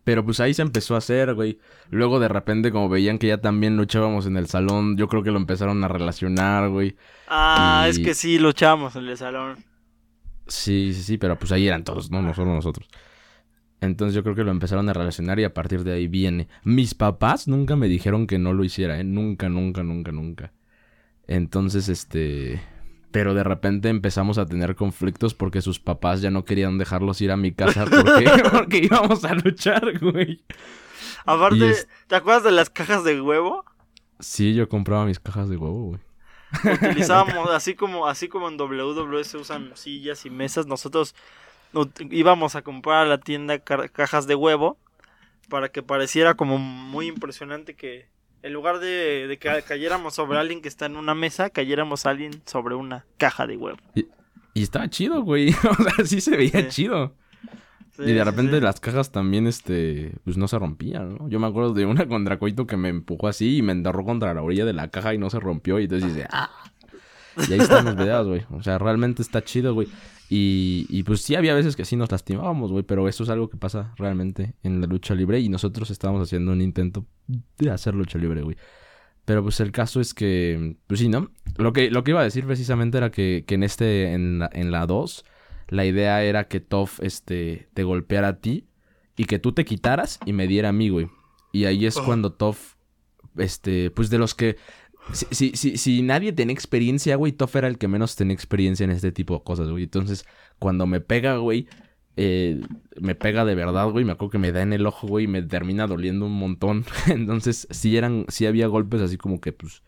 Pero pues ahí se empezó a hacer, güey. Luego de repente, como veían que ya también luchábamos en el salón, yo creo que lo empezaron a relacionar, güey. Ah, Y- es que sí, luchamos en el salón. Sí, sí, sí, pero pues ahí eran todos, no, no solo nosotros. Entonces yo creo que lo empezaron a relacionar y a partir de ahí viene. Mis papás nunca me dijeron que no lo hiciera, ¿eh? Nunca, nunca, nunca, nunca. Entonces, este... Pero de repente empezamos a tener conflictos porque sus papás ya no querían dejarlos ir a mi casa porque, porque íbamos a luchar, güey. Aparte, es- ¿te acuerdas de las cajas de huevo? Sí, yo compraba mis cajas de huevo, güey. Utilizábamos, así como, así como en WWE se usan sillas y mesas, nosotros íbamos a comprar a la tienda ca- cajas de huevo para que pareciera como muy impresionante que en lugar de, de que cayéramos sobre alguien que está en una mesa, cayéramos a alguien sobre una caja de huevo. Y estaba chido, güey. O sea, sí se veía Sí. chido. Sí, y de repente sí. las cajas también, este, pues no se rompían, ¿no? Yo me acuerdo de una con Dracoito que me empujó así y me enterró contra la orilla de la caja y no se rompió. Y entonces dice, ¡ah! Y ahí están los videos, güey. O sea, realmente está chido, güey. Y, y pues sí había veces que sí nos lastimábamos, güey. Pero eso es algo que pasa realmente en la lucha libre. Y nosotros estábamos haciendo un intento de hacer lucha libre, güey. Pero pues el caso es que, pues sí, ¿no? Lo que, lo que iba a decir precisamente era que, que en este, en la, en la 2, la idea era que Toff, este, te golpeara a ti y que tú te quitaras y me diera a mí, güey. Y ahí es cuando Toff, este, pues de los que, si, si, si, nadie tenía experiencia, güey, Toff era el que menos tenía experiencia en este tipo de cosas, güey. Entonces, cuando me pega, güey, eh, me pega de verdad, güey. Me acuerdo que me da en el ojo, güey, y me termina doliendo un montón. Entonces, sí eran, sí había golpes así como que, pues,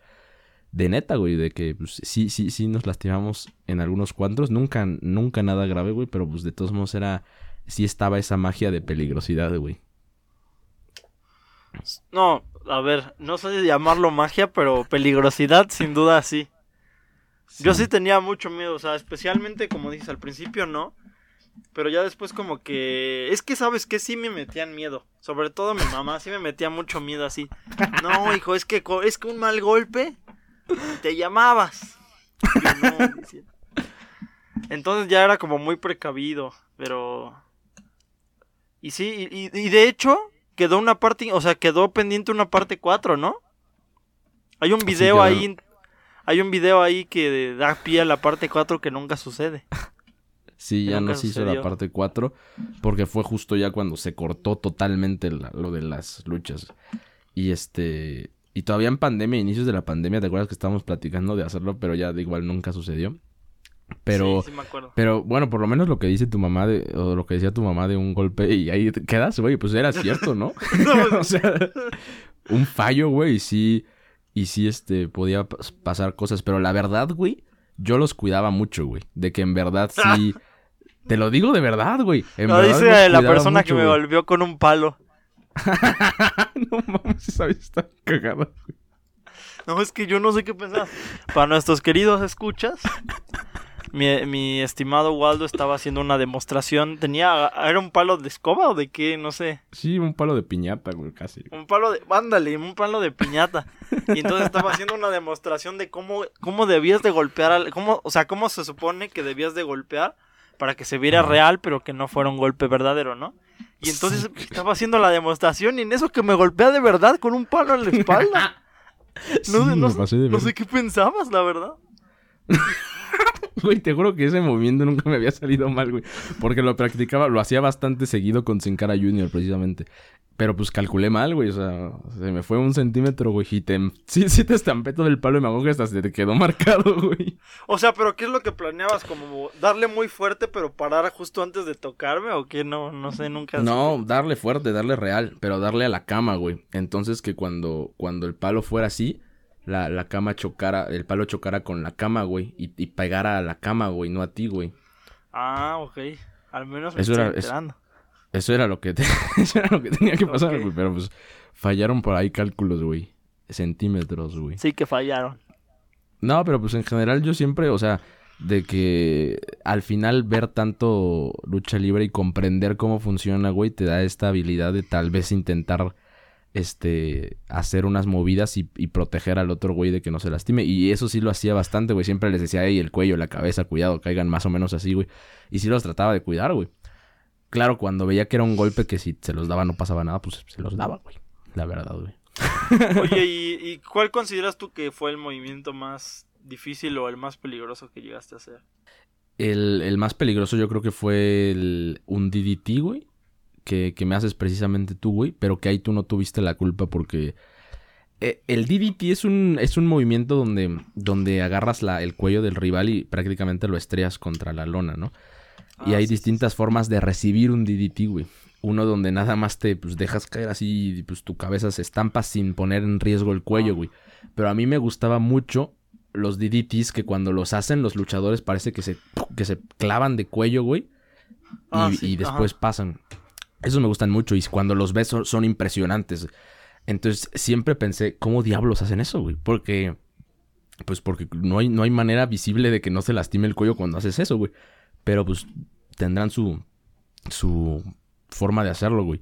de neta, güey, de que, pues, sí, sí, sí nos lastimamos en algunos cuantos. Nunca, nunca nada grave, güey, pero, pues, de todos modos era, sí estaba esa magia de peligrosidad, güey. No, a ver, no sé de llamarlo magia, pero peligrosidad, sin duda, sí. Yo sí tenía mucho miedo, o sea, especialmente como dices al principio, ¿no? Pero ya después como que... Es que sabes que sí me metían miedo. Sobre todo mi mamá sí me metía mucho miedo así. No, hijo, es que, es que un mal golpe te llamabas. Entonces ya era como muy precavido. Pero... Y sí, y, y, de hecho quedó una parte... O sea, quedó pendiente una parte 4, ¿no? Hay un video ahí... Hay un video ahí que da pie a la parte 4 que nunca sucede. Sí, ya no se hizo la parte 4 porque fue justo ya cuando se cortó totalmente lo de las luchas. Y este y todavía en pandemia, inicios de la pandemia, ¿te acuerdas que estábamos platicando de hacerlo, pero ya de igual nunca sucedió? Pero, sí, sí me acuerdo. pero bueno, por lo menos lo que dice tu mamá de, o lo que decía tu mamá de un golpe y ahí quedas, güey, pues era cierto, ¿no? no o sea, un fallo, güey, y sí, y sí, este, podía pasar cosas, pero la verdad, güey, yo los cuidaba mucho, güey, de que en verdad sí, Te lo digo de verdad, güey. lo dice la persona que me volvió con un palo. no mames, esa vez está cagada, No, es que yo no sé qué pensar. Para nuestros queridos escuchas, mi, mi, estimado Waldo estaba haciendo una demostración. Tenía. ¿Era un palo de escoba o de qué? No sé. Sí, un palo de piñata, güey, casi. Un palo de. Ándale, un palo de piñata. Y entonces estaba haciendo una demostración de cómo, cómo debías de golpear. Al, cómo, o sea, cómo se supone que debías de golpear para que se viera real, pero que no fuera un golpe verdadero, ¿no? Y entonces estaba haciendo la demostración y en eso que me golpea de verdad con un palo en la espalda. No, no, sé qué pensabas, la verdad. Güey, te juro que ese movimiento nunca me había salido mal, güey. Porque lo practicaba, lo hacía bastante seguido con Sin Cara Junior, precisamente. Pero pues calculé mal, güey. O sea, se me fue un centímetro, güey. Y te... Sí, sí te estampé todo el palo y me hago que hasta se te quedó marcado, güey. O sea, pero ¿qué es lo que planeabas? ¿Como darle muy fuerte pero parar justo antes de tocarme? ¿O qué? No, no sé, nunca. No, darle fuerte, darle real. Pero darle a la cama, güey. Entonces que cuando, cuando el palo fuera así la, la cama chocara, el palo chocara con la cama, güey, y, y pegara a la cama, güey, no a ti, güey. Ah, ok. Al menos me eso estoy era, enterando. Eso, era lo que eso era lo que tenía que pasar, güey, pero pues fallaron por ahí cálculos, güey. Centímetros, güey. Sí que fallaron. No, pero pues en general yo siempre, o sea, de que al final ver tanto lucha libre y comprender cómo funciona, güey, te da esta habilidad de tal vez intentar este, hacer unas movidas y, proteger al otro güey de que no se lastime. Y eso sí lo hacía bastante, güey. Siempre les decía, ey, el cuello, la cabeza, cuidado, caigan más o menos así, güey. Y sí los trataba de cuidar, güey. Claro, cuando veía que era un golpe que si se los daba no pasaba nada, pues se los daba, güey. La verdad, güey. Oye, ¿y, cuál consideras tú que fue el movimiento más difícil o el más peligroso que llegaste a hacer? El, el más peligroso yo creo que fue el, un DDT, güey que, me haces precisamente tú, güey, pero que ahí tú no tuviste la culpa porque eh, el DDT es un, es un movimiento donde, donde agarras la, el cuello del rival y prácticamente lo estrellas contra la lona, ¿no? y ah, hay distintas formas de recibir un DDT, güey. Uno donde nada más te pues, dejas caer así y pues tu cabeza se estampa sin poner en riesgo el cuello, ah. güey. Pero a mí me gustaba mucho los DDTs que cuando los hacen los luchadores parece que se, que se clavan de cuello, güey. Ah, y, después pasan. Esos me gustan mucho y cuando los ves son, impresionantes. Entonces siempre pensé, ¿cómo diablos hacen eso, güey? Porque, pues porque no hay, no hay manera visible de que no se lastime el cuello cuando haces eso, güey. Pero pues tendrán su, su forma de hacerlo, güey.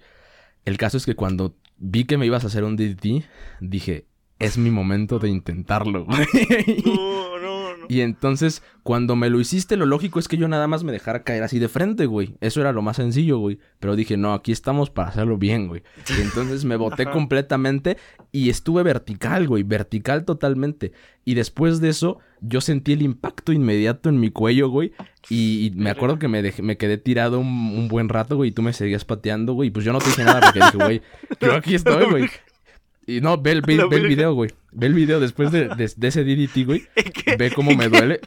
El caso es que cuando vi que me ibas a hacer un DDT, dije, es mi momento de intentarlo, güey. No, no, no. Y entonces, cuando me lo hiciste, lo lógico es que yo nada más me dejara caer así de frente, güey. Eso era lo más sencillo, güey. Pero dije, no, aquí estamos para hacerlo bien, güey. Y entonces me boté completamente y estuve vertical, güey. Vertical totalmente. Y después de eso, yo sentí el impacto inmediato en mi cuello, güey. Y, y me acuerdo que me, dejé- me quedé tirado un, un buen rato, güey. Y tú me seguías pateando, güey. Y pues yo no te dije nada porque dije, güey, yo aquí estoy, güey. Y no, ve, el- ve- ve el video, güey. Ve el video después de, de- de ese DDT, güey. Ve cómo me duele.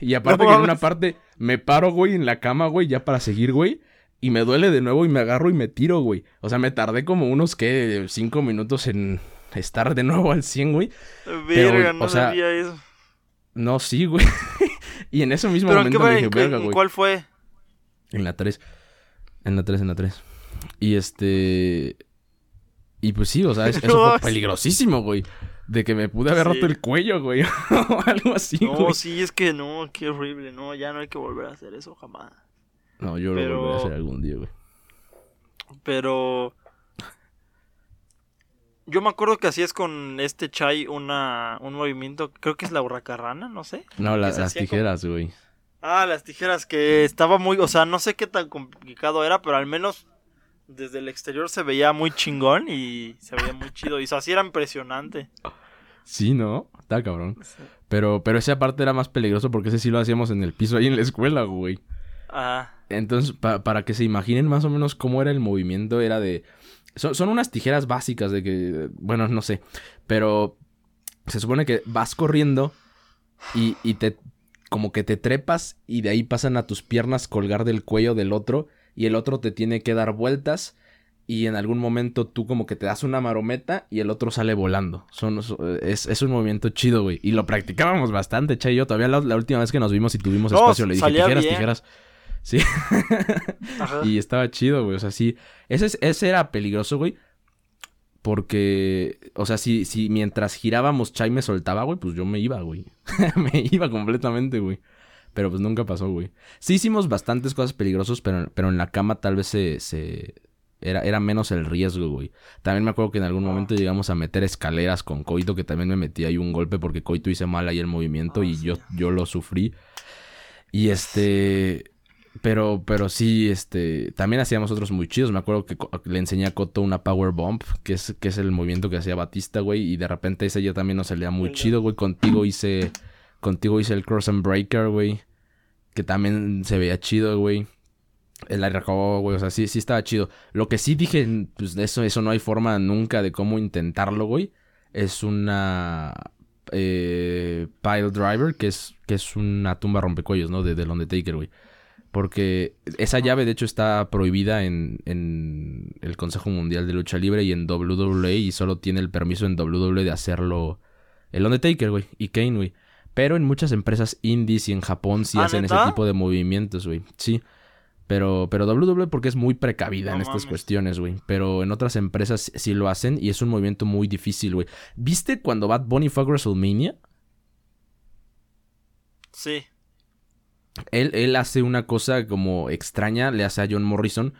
Y aparte No que en una parte me paro, güey, en la cama, güey, ya para seguir, güey. Y me duele de nuevo y me agarro y me tiro, güey. O sea, me tardé como unos, ¿qué? Cinco minutos en estar de nuevo al 100, güey. Verga, no o sea, sabía eso. No, sí, güey. y en ese mismo ¿Pero momento me dije, verga, güey. cuál fue? En la 3. En la 3, en la 3. Y este. Y pues sí, o sea, es- eso No, fue sí. peligrosísimo, güey. De que me pude haber Sí. roto el cuello, güey. o algo así, No, güey. sí, es que no, qué horrible. No, ya no hay que volver a hacer eso jamás. No, yo lo Pero- volveré a hacer algún día, güey. Pero. Yo me acuerdo que hacías con este Chai una, un movimiento, creo que es la hurracarrana, no sé. No, la- las hacía como- tijeras, güey. Ah, las tijeras, que estaba muy, o sea, no sé qué tan complicado era, pero al menos desde el exterior se veía muy chingón y se veía muy chido. Y eso así era impresionante. Sí, ¿no? Está cabrón. Pero, pero esa parte era más peligroso porque ese sí lo hacíamos en el piso ahí en la escuela, güey. Ah, Entonces, pa- para que se imaginen más o menos cómo era el movimiento, era de... Son, son unas tijeras básicas de que... Bueno, no sé. Pero se supone que vas corriendo y, y te... Como que te trepas y de ahí pasan a tus piernas colgar del cuello del otro y el otro te tiene que dar vueltas y en algún momento tú como que te das una marometa y el otro sale volando. Son, es, es un movimiento chido, güey. Y lo practicábamos bastante, Che y yo. Todavía la, la última vez que nos vimos y tuvimos No, espacio le dije tijeras, bien. tijeras. Sí. ajá. Y estaba chido, güey. O sea, sí. Ese, es- ese era peligroso, güey. Porque, o sea, si, si mientras girábamos Chai me soltaba, güey, pues yo me iba, güey. me iba completamente, güey. Pero pues nunca pasó, güey. Sí hicimos bastantes cosas peligrosas, pero, pero en la cama tal vez se... se... Era, era menos el riesgo, güey. También me acuerdo que en algún Ah. momento llegamos a meter escaleras con Coito, que también me metí ahí un golpe porque Coito hice mal ahí el movimiento Ah, y sí. yo, yo lo sufrí. Y este... Pero, pero sí, este, también hacíamos otros muy chidos. Me acuerdo que le enseñé a Coto una power bump, que es, que es el movimiento que hacía Batista, güey. Y de repente ese ya también nos salía muy chido, güey. Contigo hice, contigo hice el cross and breaker, güey. Que también se veía chido, güey. El RKO, güey. O sea, sí, sí estaba chido. Lo que sí dije, pues eso, eso no hay forma nunca de cómo intentarlo, güey. Es una eh, pile driver, que es, que es una tumba rompecuellos, ¿no? De, del Undertaker, güey. Porque esa llave, de hecho, está prohibida en, en el Consejo Mundial de Lucha Libre y en WWE. Y solo tiene el permiso en WWE de hacerlo el Undertaker, güey. Y Kane, güey. Pero en muchas empresas indies y en Japón sí ¿Ah, hacen neta? ese tipo de movimientos, güey. Sí. Pero, pero WWE porque es muy precavida No en estas mames. cuestiones, güey. Pero en otras empresas sí lo hacen y es un movimiento muy difícil, güey. ¿Viste cuando Bad Bunny fue a WrestleMania? Sí. Él, él hace una cosa como extraña, le hace a John Morrison.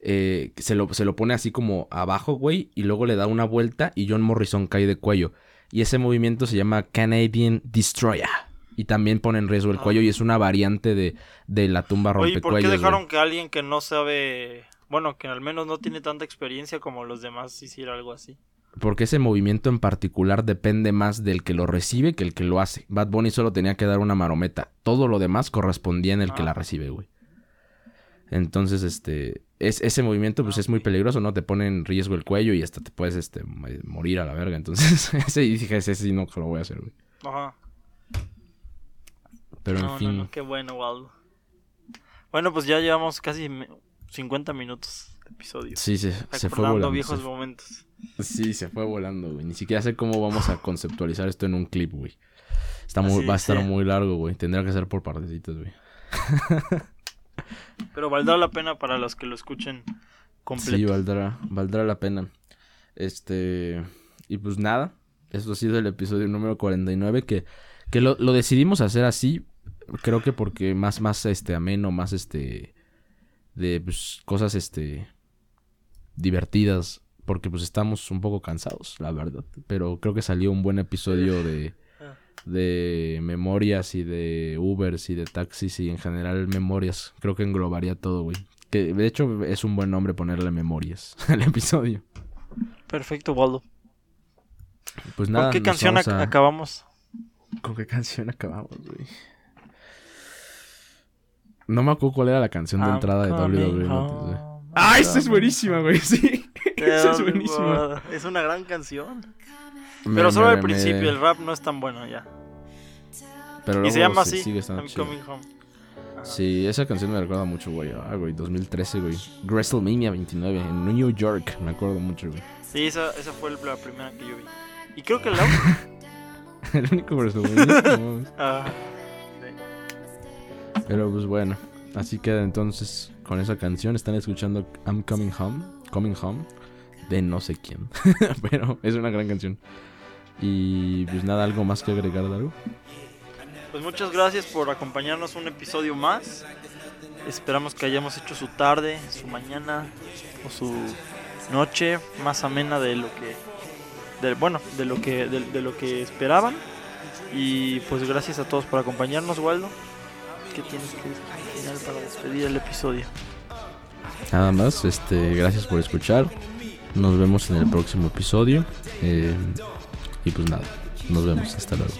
eh, se, lo, se lo pone así como abajo, güey, y luego le da una vuelta y John Morrison cae de cuello. Y ese movimiento se llama Canadian Destroyer. Y también pone en riesgo el Ah. cuello y es una variante de, de la tumba Oye, ¿y ¿por rompecuellos. qué güey. dejaron que alguien que no sabe, bueno, que al menos no tiene tanta experiencia como los demás hiciera algo así? Porque ese movimiento en particular depende más del que lo recibe que el que lo hace. Bad Bunny solo tenía que dar una marometa. Todo lo demás correspondía en el que Ah. la recibe, güey. Entonces, este... Es, ese movimiento, pues, Ah, es muy peligroso, ¿no? Te pone en riesgo el cuello y hasta te puedes, este... mo- Morir a la verga. Entonces, ese dije, ese sí no lo voy a hacer, güey. Ajá. Pero, no, en fin... no, no, qué bueno, Waldo. Bueno, pues ya llevamos casi me- 50 minutos de episodio. Sí, se, se fue volando. viejos se- momentos. Sí, se fue volando, güey. Ni siquiera sé cómo vamos a conceptualizar esto en un clip, güey. Está muy, Así, va a estar sí. muy largo, güey. Tendrá que ser por partecitas, güey. Pero valdrá la pena para los que lo escuchen completo. Sí, valdrá, valdrá la pena. Este, y pues nada, eso ha sido el episodio número 49 que, que lo, lo decidimos hacer así, creo que porque más, más, este, ameno, más, este, de, pues, cosas, este, divertidas porque pues estamos un poco cansados, la verdad. Pero creo que salió un buen episodio de, de memorias y de Ubers y de taxis y en general memorias. Creo que englobaría todo, güey. Que de hecho es un buen nombre ponerle memorias al episodio. Perfecto, Waldo. Pues nada. ¿Con qué canción a- acabamos? ¿Con qué canción acabamos, güey? No me acuerdo cuál era la canción de I'm entrada de WWE. Notes, ¡Ah, esa es I'm buenísima, güey! Sí. Esa es buenísima. Es una gran canción. Me- Pero solo me- al me- principio, el rap no es tan bueno ya. Pero Y se llama sí- así, sigue I'm chido. coming home. Sí, esa canción me recuerda mucho, güey. Ah, güey, 2013, güey. WrestleMania 29 en New York. Me acuerdo mucho, güey. Sí, esa, esa fue la primera que yo vi. Y creo que la. El único WrestleMania. no. Ah, Pero pues bueno. Así queda entonces con esa canción. Están escuchando I'm Coming Home. Coming Home. De no sé quién. Pero es una gran canción. Y pues nada, algo más que agregar, algo. Pues muchas gracias por acompañarnos un episodio más. Esperamos que hayamos hecho su tarde, su mañana o su noche más amena de lo que de, bueno, de lo que de, de lo que esperaban. Y pues gracias a todos por acompañarnos, Waldo. ¿Qué tienes que decir para despedir el episodio? Nada más, este, gracias por escuchar. Nos vemos en el próximo episodio. Eh, y pues nada, nos vemos. Hasta luego.